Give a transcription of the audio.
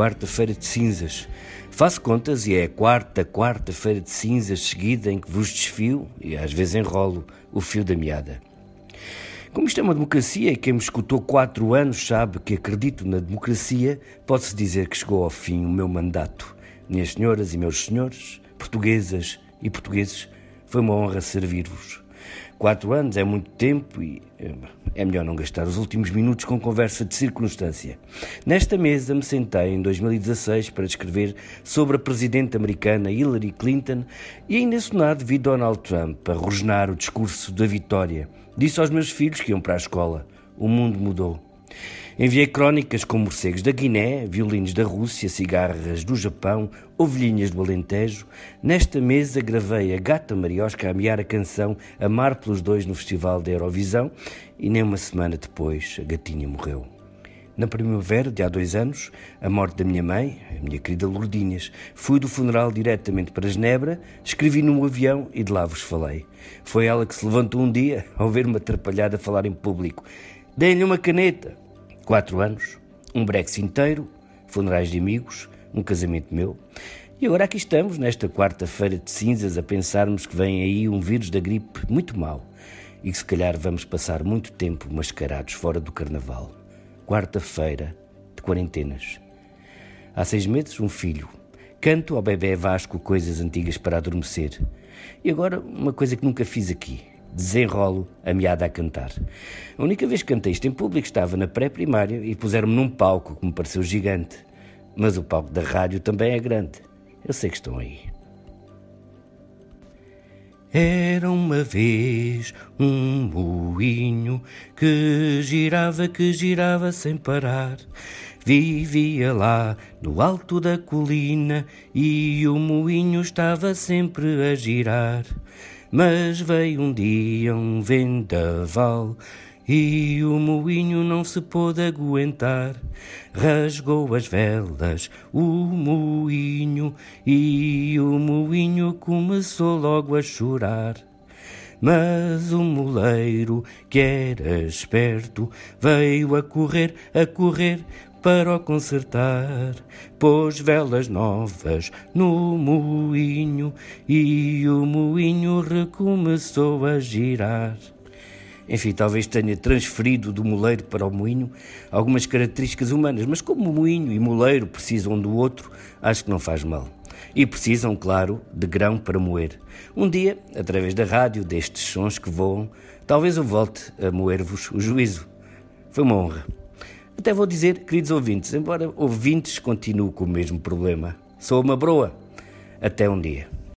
quarta-feira de cinzas. Faço contas e é a quarta quarta-feira de cinzas seguida em que vos desfio, e às vezes enrolo, o fio da meada. Como isto é uma democracia e quem me escutou quatro anos sabe que acredito na democracia, pode-se dizer que chegou ao fim o meu mandato. Minhas senhoras e meus senhores, portuguesas e portugueses, foi uma honra servir-vos. Quatro anos é muito tempo e eh, é melhor não gastar os últimos minutos com conversa de circunstância. Nesta mesa me sentei em 2016 para escrever sobre a presidente americana Hillary Clinton e ainda Senado vi Donald Trump a rosnar o discurso da vitória. Disse aos meus filhos que iam para a escola. O mundo mudou. Enviei crónicas com morcegos da Guiné, violinos da Rússia, cigarras do Japão, ovelhinhas do Alentejo. Nesta mesa gravei a gata Mariosca a mear a canção Amar pelos Dois no Festival da Eurovisão e nem uma semana depois a gatinha morreu. Na primavera de há dois anos, a morte da minha mãe, a minha querida Lourdinhas, fui do funeral diretamente para Genebra, escrevi num avião e de lá vos falei. Foi ela que se levantou um dia ao ver-me atrapalhado a falar em público. Dei-lhe uma caneta. Quatro anos, um Brexit inteiro, funerais de amigos, um casamento meu. E agora aqui estamos, nesta quarta-feira de cinzas, a pensarmos que vem aí um vírus da gripe muito mau e que se calhar vamos passar muito tempo mascarados fora do carnaval. Quarta-feira de quarentenas. Há seis meses, um filho. Canto ao bebê Vasco coisas antigas para adormecer. E agora, uma coisa que nunca fiz aqui desenrolo a meada a cantar. A única vez que cantei isto em público estava na pré-primária e puseram-me num palco que me pareceu gigante. Mas o palco da rádio também é grande. Eu sei que estão aí. Era uma vez um moinho que girava, que girava sem parar. Vivia lá no alto da colina e o moinho estava sempre a girar. Mas veio um dia um vendaval e o moinho não se pôde aguentar. Rasgou as velas o moinho e o moinho começou logo a chorar. Mas o moleiro, que era esperto, veio a correr, a correr, para o consertar. Pôs velas novas no moinho e o moinho recomeçou a girar. Enfim, talvez tenha transferido do moleiro para o moinho algumas características humanas, mas como moinho e moleiro precisam um do outro, acho que não faz mal. E precisam, claro, de grão para moer. Um dia, através da rádio, destes sons que voam, talvez eu volte a moer-vos o juízo. Foi uma honra. Até vou dizer, queridos ouvintes, embora ouvintes continuem com o mesmo problema, sou uma broa. Até um dia.